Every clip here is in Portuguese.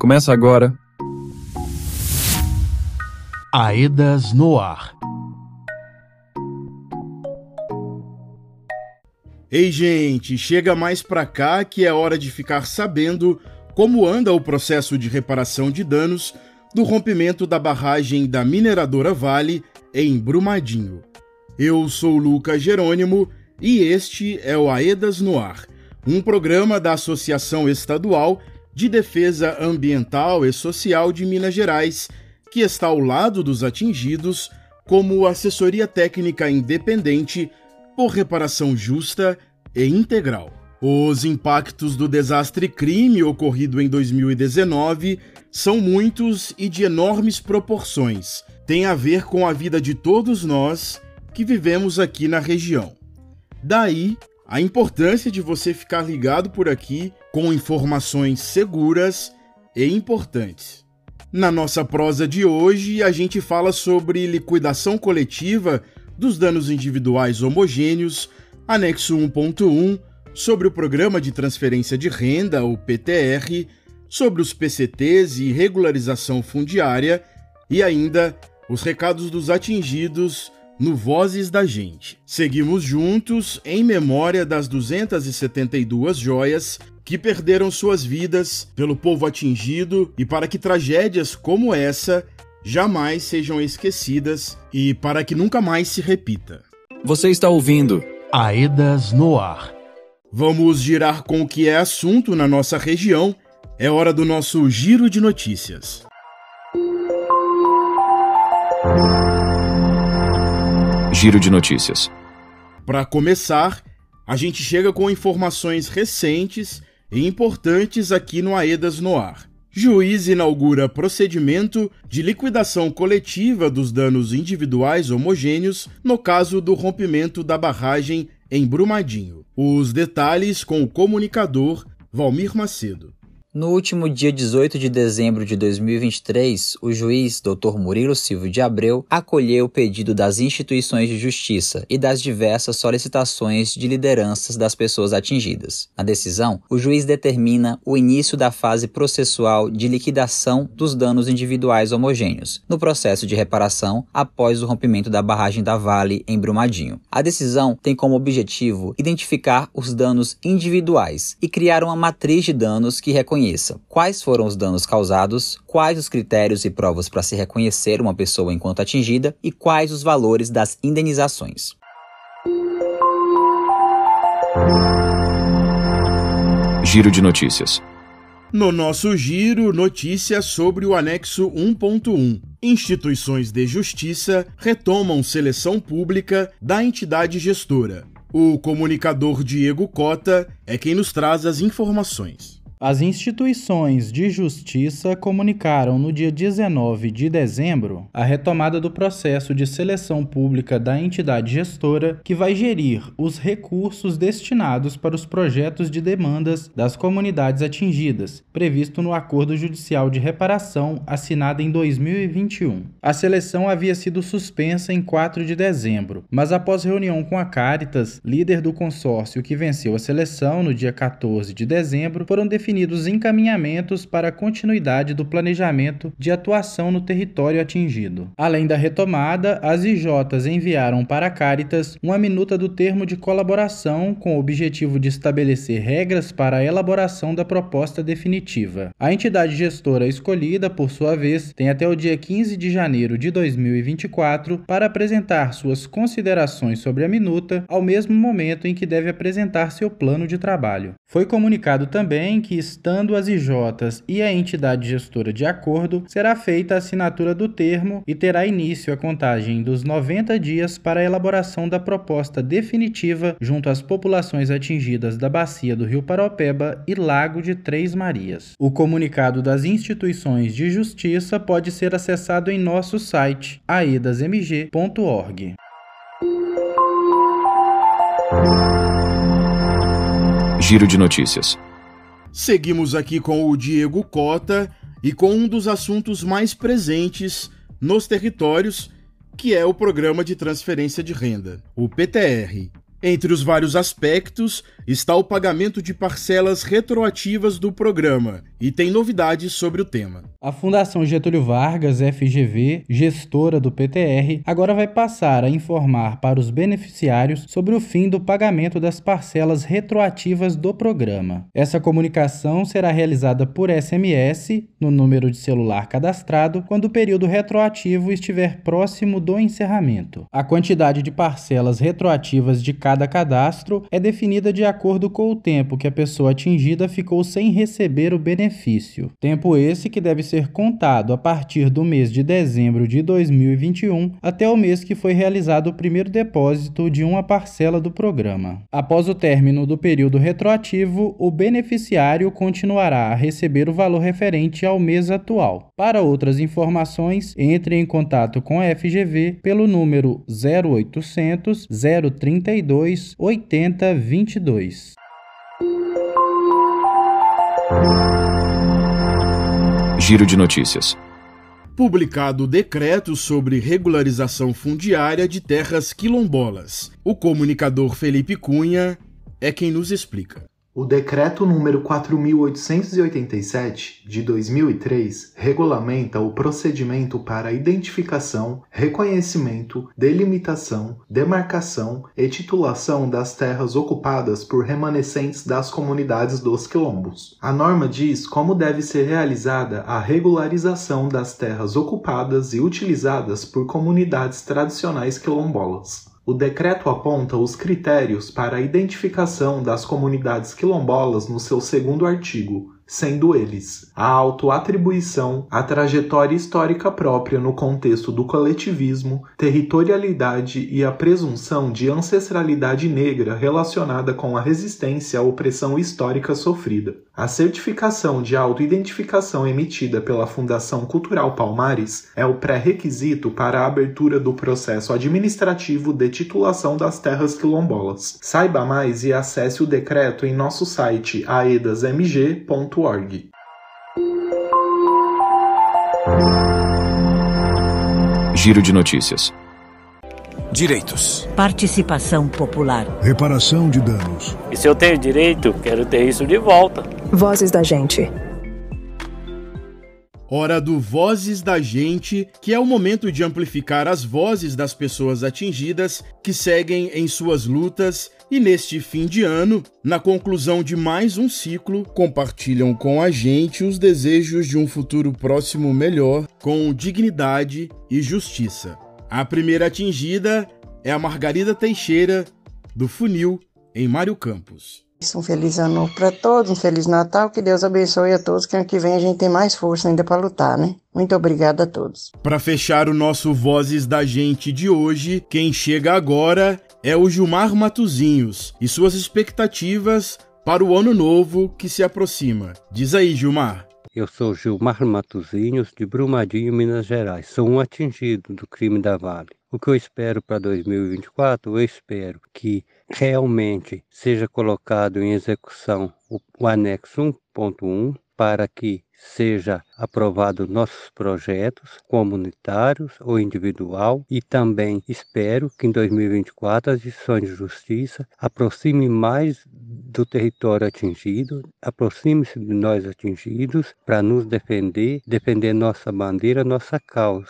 Começa agora. Aedas no ar. Ei, gente, chega mais pra cá que é hora de ficar sabendo como anda o processo de reparação de danos do rompimento da barragem da mineradora Vale em Brumadinho. Eu sou Lucas Jerônimo e este é o Aedas no Ar, um programa da Associação Estadual de Defesa Ambiental e Social de Minas Gerais, que está ao lado dos atingidos como assessoria técnica independente por reparação justa e integral. Os impactos do desastre crime ocorrido em 2019 são muitos e de enormes proporções. Tem a ver com a vida de todos nós que vivemos aqui na região. Daí a importância de você ficar ligado por aqui com informações seguras e importantes. Na nossa prosa de hoje, a gente fala sobre liquidação coletiva dos danos individuais homogêneos, anexo 1.1, sobre o Programa de Transferência de Renda, o PTR, sobre os PCTs e regularização fundiária e ainda os recados dos atingidos no Vozes da Gente. Seguimos juntos em memória das 272 joias que perderam suas vidas pelo povo atingido e para que tragédias como essa jamais sejam esquecidas e para que nunca mais se repita. Você está ouvindo Aedas no ar. Vamos girar com o que é assunto na nossa região. É hora do nosso giro de notícias. Giro de Notícias. Para começar, a gente chega com informações recentes e importantes aqui no Aedas no Ar. Juiz inaugura procedimento de liquidação coletiva dos danos individuais homogêneos no caso do rompimento da barragem em Brumadinho. Os detalhes com o comunicador Valmir Macedo. No último dia 18 de dezembro de 2023, o juiz Dr. Murilo Silvio de Abreu acolheu o pedido das instituições de justiça e das diversas solicitações de lideranças das pessoas atingidas. Na decisão, o juiz determina o início da fase processual de liquidação dos danos individuais homogêneos, no processo de reparação após o rompimento da barragem da Vale em Brumadinho. A decisão tem como objetivo identificar os danos individuais e criar uma matriz de danos que reconhece reconheça quais foram os danos causados, quais os critérios e provas para se reconhecer uma pessoa enquanto atingida e quais os valores das indenizações. Giro de Notícias. No nosso giro, notícias sobre o anexo 1.1. Instituições de justiça retomam seleção pública da entidade gestora. O comunicador Diego Cota é quem nos traz as informações. As instituições de justiça comunicaram no dia 19 de dezembro a retomada do processo de seleção pública da entidade gestora que vai gerir os recursos destinados para os projetos de demandas das comunidades atingidas, previsto no Acordo Judicial de Reparação assinado em 2021. A seleção havia sido suspensa em 4 de dezembro, mas após reunião com a Caritas, líder do consórcio que venceu a seleção no dia 14 de dezembro, foram definidos definidos encaminhamentos para a continuidade do planejamento de atuação no território atingido. Além da retomada, as IJs enviaram para a Caritas uma minuta do termo de colaboração com o objetivo de estabelecer regras para a elaboração da proposta definitiva. A entidade gestora escolhida, por sua vez, tem até o dia 15 de janeiro de 2024 para apresentar suas considerações sobre a minuta, ao mesmo momento em que deve apresentar seu plano de trabalho. Foi comunicado também que estando as IJs e a entidade gestora de acordo, será feita a assinatura do termo e terá início a contagem dos 90 dias para a elaboração da proposta definitiva junto às populações atingidas da bacia do Rio Paropeba e Lago de Três Marias. O comunicado das instituições de justiça pode ser acessado em nosso site aedasmg.org. Giro de Notícias. Seguimos aqui com o Diego Cota e com um dos assuntos mais presentes nos territórios, que é o Programa de Transferência de Renda, o PTR. Entre os vários aspectos está o pagamento de parcelas retroativas do programa e tem novidades sobre o tema. A Fundação Getúlio Vargas, FGV, gestora do PTR, agora vai passar a informar para os beneficiários sobre o fim do pagamento das parcelas retroativas do programa. Essa comunicação será realizada por SMS no número de celular cadastrado quando o período retroativo estiver próximo do encerramento. A quantidade de parcelas retroativas de cada cadastro é definida de acordo com o tempo que a pessoa atingida ficou sem receber o benefício. Tempo esse que deve ser contado a partir do mês de dezembro de 2021 até o mês que foi realizado o primeiro depósito de uma parcela do programa. Após o término do período retroativo, o beneficiário continuará a receber o valor referente ao mês atual. Para outras informações, entre em contato com a FGV pelo número 0800 032 22 80 22. Giro de notícias. Publicado o decreto sobre regularização fundiária de terras quilombolas. O comunicador Felipe Cunha é quem nos explica. O Decreto número 4887 de 2003 regulamenta o procedimento para identificação, reconhecimento, delimitação, demarcação e titulação das terras ocupadas por remanescentes das comunidades dos quilombos. A norma diz como deve ser realizada a regularização das terras ocupadas e utilizadas por comunidades tradicionais quilombolas. O decreto aponta os critérios para a identificação das comunidades quilombolas no seu segundo artigo, sendo eles a autoatribuição, a trajetória histórica própria no contexto do coletivismo, territorialidade e a presunção de ancestralidade negra relacionada com a resistência à opressão histórica sofrida. A certificação de autoidentificação emitida pela Fundação Cultural Palmares é o pré-requisito para a abertura do processo administrativo de titulação das terras quilombolas. Saiba mais e acesse o decreto em nosso site aedasmg.org Giro de notícias. Direitos. Participação popular. Reparação de danos. E se eu tenho direito, quero ter isso de volta. Vozes da gente. Hora do Vozes da Gente, que é o momento de amplificar as vozes das pessoas atingidas que seguem em suas lutas e neste fim de ano, na conclusão de mais um ciclo, compartilham com a gente os desejos de um futuro próximo melhor, com dignidade e justiça. A primeira atingida é a Margarida Teixeira, do Funil, em Mário Campos. Um feliz ano para todos, um feliz Natal, que Deus abençoe a todos, que ano que vem a gente tem mais força ainda para lutar, né? Muito obrigada a todos. Para fechar o nosso Vozes da Gente de hoje, quem chega agora é o Gilmar Matuzinhos e suas expectativas para o ano novo que se aproxima. Diz aí, Gilmar. Eu sou Gilmar Matuzinhos, de Brumadinho, Minas Gerais. Sou um atingido do crime da Vale. O que eu espero para 2024? Eu espero que realmente seja colocado em execução o, o anexo 1.1 para que seja aprovado nossos projetos comunitários ou individual e também espero que em 2024 as decisões de justiça aproximem mais do território atingido, aproxime-se de nós atingidos para nos defender, defender nossa bandeira, nossa causa.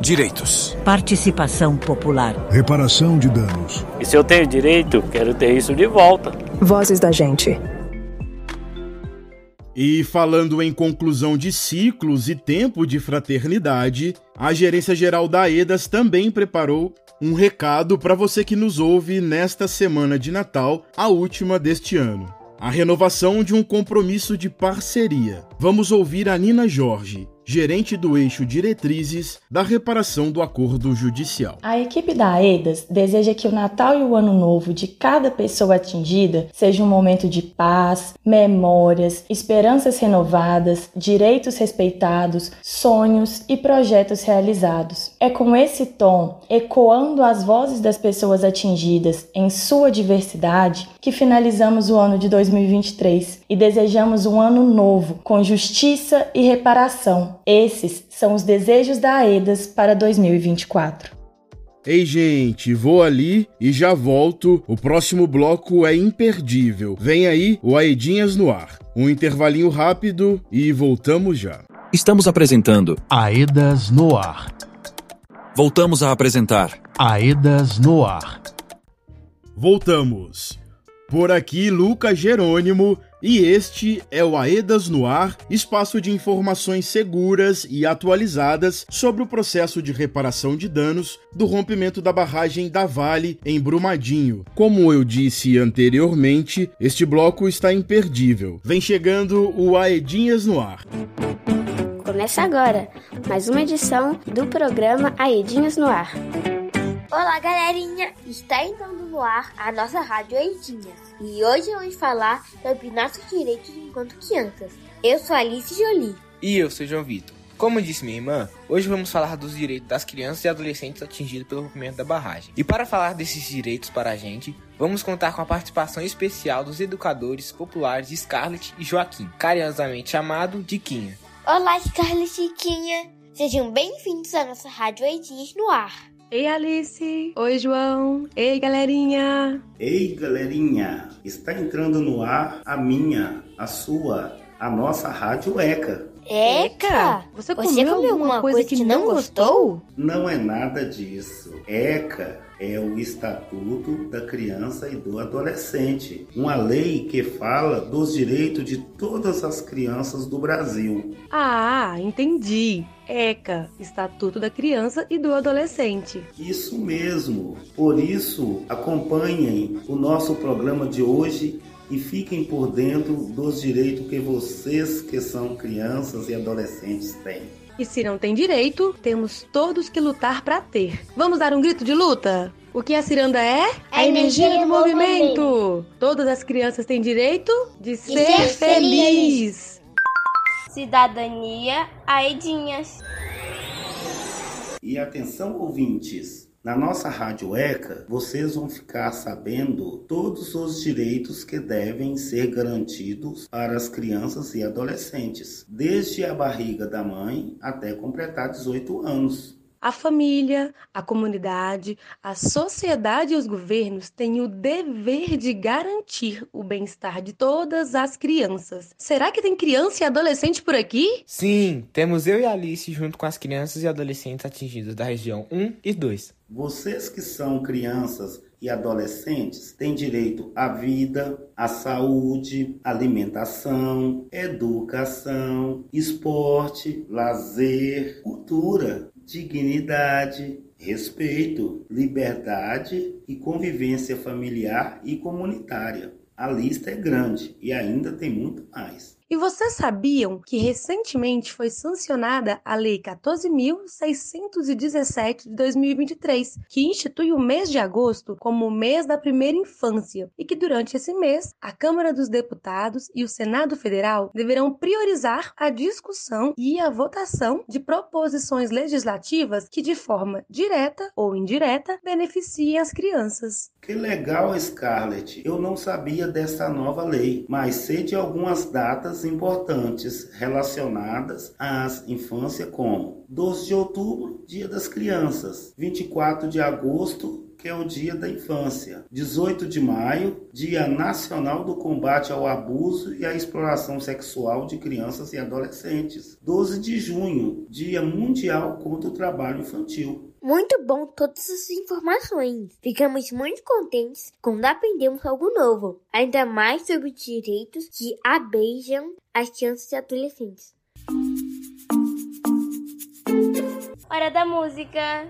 Direitos. Participação popular. Reparação de danos. E se eu tenho direito, quero ter isso de volta. Vozes da gente. E falando em conclusão de ciclos e tempo de fraternidade, a Gerência Geral da EDAS também preparou um recado para você que nos ouve nesta semana de Natal, a última deste ano. A renovação de um compromisso de parceria. Vamos ouvir a Nina Jorge, gerente do eixo Diretrizes da reparação do acordo judicial. A equipe da AEDAS deseja que o Natal e o Ano Novo de cada pessoa atingida seja um momento de paz, memórias, esperanças renovadas, direitos respeitados, sonhos e projetos realizados. É com esse tom, ecoando as vozes das pessoas atingidas em sua diversidade, que finalizamos o ano de 2023 e desejamos um ano novo com justiça e reparação esses são os desejos da AEDAS para 2024. Ei, gente, vou ali e já volto. O próximo bloco é imperdível. Vem aí o Aedinhas no ar. Um intervalinho rápido e voltamos já. Estamos apresentando Aedas no ar. Voltamos a apresentar Aedas no ar. Voltamos. Por aqui, Lucas Jerônimo, e este é o Aedas no Ar, espaço de informações seguras e atualizadas sobre o processo de reparação de danos do rompimento da barragem da Vale em Brumadinho. Como eu disse anteriormente, este bloco está imperdível. Vem chegando o Aedinhas no Ar. Começa agora mais uma edição do programa Aedinhas no Ar. Olá, galerinha! Está entrando no ar a nossa Rádio Aedinhas e hoje vamos falar sobre nossos direitos enquanto crianças. Eu sou Alice Jolie. E eu sou João Vitor. Como disse minha irmã, hoje vamos falar dos direitos das crianças e adolescentes atingidos pelo rompimento da barragem. E para falar desses direitos para a gente, vamos contar com a participação especial dos educadores populares Scarlett e Joaquim, carinhosamente chamado de Quinha. Olá, Scarlett e Quinha! Sejam bem-vindos à nossa Rádio Aidinhas no ar. Ei Alice, oi João, ei galerinha. Ei galerinha, está entrando no ar a minha, a sua, a nossa rádio ECA. ECA? Você comeu, Você comeu alguma coisa, coisa que, que não gostou? Não é nada disso. ECA é o Estatuto da Criança e do Adolescente, uma lei que fala dos direitos de todas as crianças do Brasil. Ah, entendi. ECA, Estatuto da Criança e do Adolescente. Isso mesmo. Por isso, acompanhem o nosso programa de hoje e fiquem por dentro dos direitos que vocês, que são crianças e adolescentes, têm. E se não tem direito, temos todos que lutar para ter. Vamos dar um grito de luta? O que a ciranda é? A energia do movimento. Todas as crianças têm direito de ser, ser feliz. Cidadania, Aidinhas. E atenção, ouvintes. Na nossa Rádio ECA, vocês vão ficar sabendo todos os direitos que devem ser garantidos para as crianças e adolescentes, desde a barriga da mãe até completar 18 anos. A família, a comunidade, a sociedade e os governos têm o dever de garantir o bem-estar de todas as crianças. Será que tem criança e adolescente por aqui? Sim, temos eu e a Alice junto com as crianças e adolescentes atingidos da região 1 e 2. Vocês que são crianças e adolescentes têm direito à vida, à saúde, alimentação, educação, esporte, lazer, cultura, dignidade, respeito, liberdade e convivência familiar e comunitária. A lista é grande e ainda tem muito mais. E vocês sabiam que recentemente foi sancionada a Lei 14.617 de 2023, que institui o mês de agosto como o mês da primeira infância e que durante esse mês a Câmara dos Deputados e o Senado Federal deverão priorizar a discussão e a votação de proposições legislativas que de forma direta ou indireta beneficiem as crianças. Que legal, Scarlett! Eu não sabia dessa nova lei, mas sei de algumas datas importantes relacionadas à infância, como 12 de outubro, Dia das Crianças, 24 de agosto, que é o Dia da Infância. 18 de maio, Dia Nacional do Combate ao Abuso e à Exploração Sexual de Crianças e Adolescentes. 12 de junho, Dia Mundial contra o Trabalho Infantil. Muito bom todas as informações. Ficamos muito contentes quando aprendemos algo novo, ainda mais sobre os direitos que abeijam as crianças e adolescentes. Hora da música.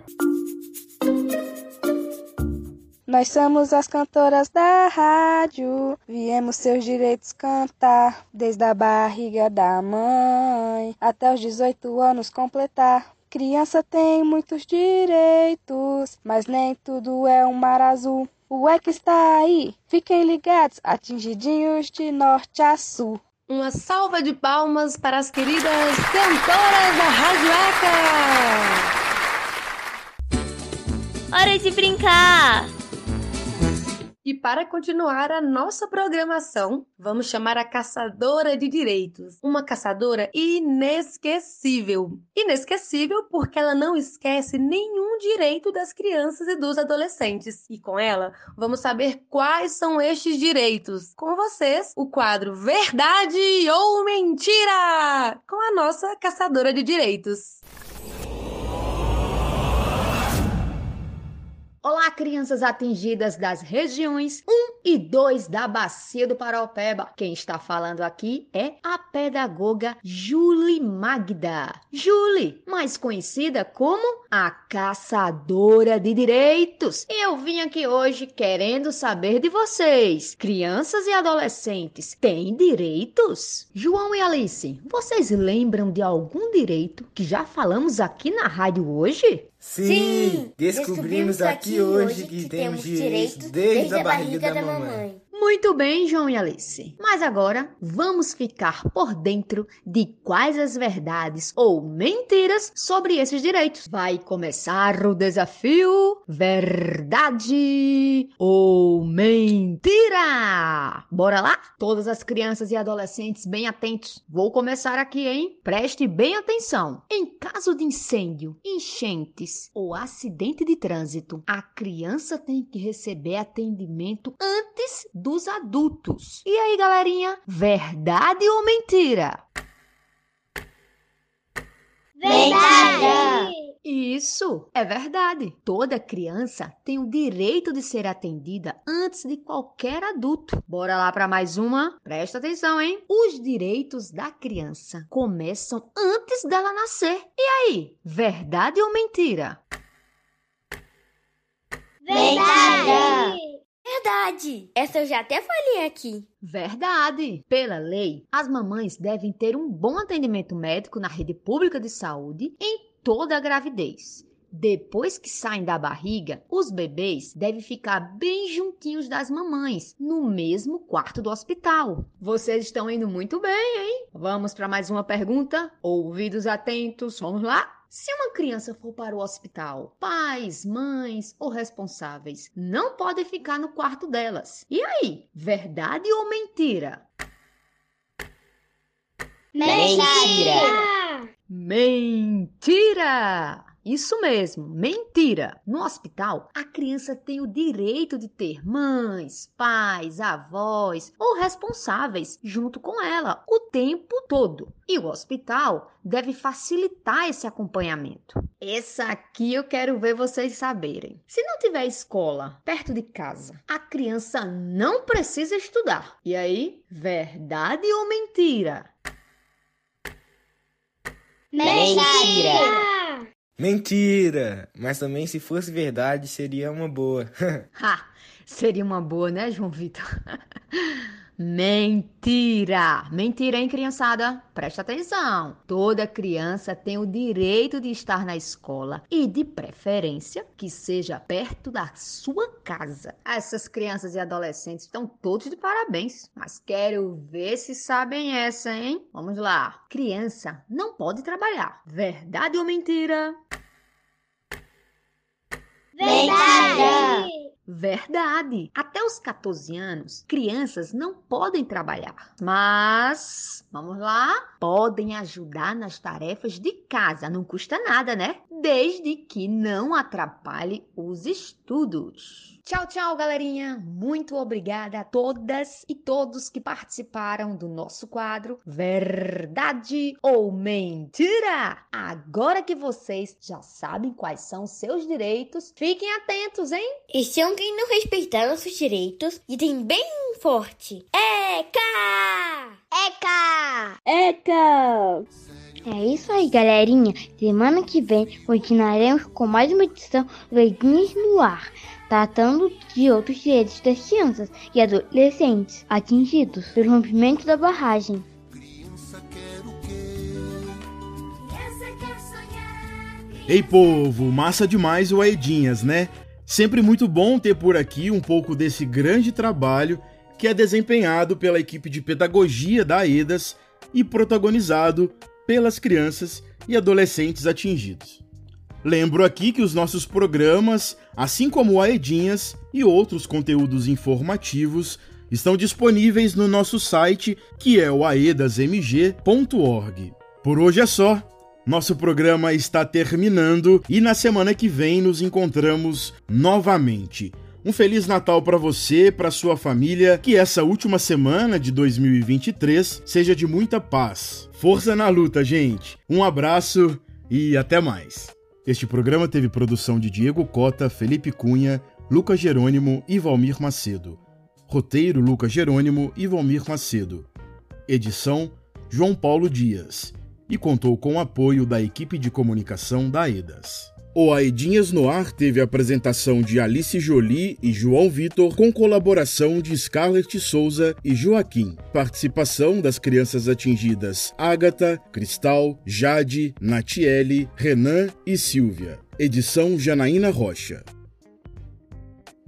Nós somos as cantoras da rádio, viemos seus direitos cantar, desde a barriga da mãe até os 18 anos completar. Criança tem muitos direitos, mas nem tudo é um mar azul. O é que está aí? Fiquem ligados, atingidinhos de norte a sul. Uma salva de palmas para as queridas cantoras da Rádio Eca! Hora de brincar! E para continuar a nossa programação, vamos chamar a caçadora de direitos. Uma caçadora inesquecível. Inesquecível porque ela não esquece nenhum direito das crianças e dos adolescentes. E com ela, vamos saber quais são estes direitos. Com vocês, o quadro Verdade ou Mentira! Com a nossa caçadora de direitos. Olá, crianças atingidas das regiões 1 e 2 da Bacia do Paraupeba. Quem está falando aqui é a pedagoga Julie Magda. Julie, mais conhecida como a Caçadora de Direitos. Eu vim aqui hoje querendo saber de vocês. Crianças e adolescentes têm direitos? João e Alice, vocês lembram de algum direito que já falamos aqui na rádio hoje? Sim, descobrimos aqui hoje que temos direitos desde a barriga da mamãe. Muito bem, João e Alice. Mas agora vamos ficar por dentro de quais as verdades ou mentiras sobre esses direitos. Vai começar o desafio Verdade ou Mentira? Bora lá? Todas as crianças e adolescentes bem atentos. Vou começar aqui, hein? Preste bem atenção. Em caso de incêndio, enchentes ou acidente de trânsito, a criança tem que receber atendimento antes do dos adultos. E aí, galerinha, verdade ou mentira? Verdade! Isso é verdade. Toda criança tem o direito de ser atendida antes de qualquer adulto. Bora lá para mais uma? Presta atenção, hein? Os direitos da criança começam antes dela nascer. E aí, verdade ou mentira? Verdade! Verdade! Essa eu já até falei aqui. Verdade! Pela lei, as mamães devem ter um bom atendimento médico na rede pública de saúde em toda a gravidez. Depois que saem da barriga, os bebês devem ficar bem juntinhos das mamães, no mesmo quarto do hospital. Vocês estão indo muito bem, hein? Vamos para mais uma pergunta? Ouvidos atentos, vamos lá? Se uma criança for para o hospital, pais, mães ou responsáveis não podem ficar no quarto delas. E aí, verdade ou mentira? Mentira! Mentira! Isso mesmo, mentira! No hospital, a criança tem o direito de ter mães, pais, avós ou responsáveis junto com ela o tempo todo. E o hospital deve facilitar esse acompanhamento. Essa aqui eu quero ver vocês saberem. Se não tiver escola perto de casa, a criança não precisa estudar. E aí, verdade ou mentira? Mentira! Mentira! Mas também se fosse verdade, seria uma boa. ha! Seria uma boa, né, João Vitor? Mentira! Mentira, hein, criançada? Presta atenção! Toda criança tem o direito de estar na escola e, de preferência, que seja perto da sua casa. Essas crianças e adolescentes estão todos de parabéns, mas quero ver se sabem essa, hein? Vamos lá! Criança não pode trabalhar. Verdade ou mentira? Verdade! Verdade! Até os 14 anos, crianças não podem trabalhar, mas vamos lá, podem ajudar nas tarefas de casa, não custa nada, né? Desde que não atrapalhe os estudos. Tchau, tchau, galerinha! Muito obrigada a todas e todos que participaram do nosso quadro Verdade ou Mentira? Agora que vocês já sabem quais são seus direitos, fiquem atentos, hein? E se alguém não respeitar nossos direitos, gritem bem forte: Eca! Eca! Eca! É isso aí, galerinha. Semana que vem continuaremos com mais uma edição do Edinhas no Ar tratando de outros direitos das crianças e adolescentes atingidos pelo rompimento da barragem. Ei povo, massa demais o Aedinhas, né? Sempre muito bom ter por aqui um pouco desse grande trabalho que é desempenhado pela equipe de pedagogia da AEDAS e protagonizado pelas crianças e adolescentes atingidos. Lembro aqui que os nossos programas, assim como o Aedinhas e outros conteúdos informativos, estão disponíveis no nosso site, que é o aedasmg.org. Por hoje é só. Nosso programa está terminando e na semana que vem nos encontramos novamente. Um feliz Natal para você, para sua família, que essa última semana de 2023 seja de muita paz. Força na luta, gente. Um abraço e até mais. Este programa teve produção de Diego Cota, Felipe Cunha, Lucas Jerônimo e Valmir Macedo. Roteiro Lucas Jerônimo e Valmir Macedo. Edição João Paulo Dias. E contou com o apoio da equipe de comunicação da EDAS. O Aedinhas no Ar teve a apresentação de Alice Jolie e João Vitor, com colaboração de Scarlett Souza e Joaquim. Participação das crianças atingidas Ágata, Cristal, Jade, Natiele, Renan e Silvia. Edição Janaína Rocha.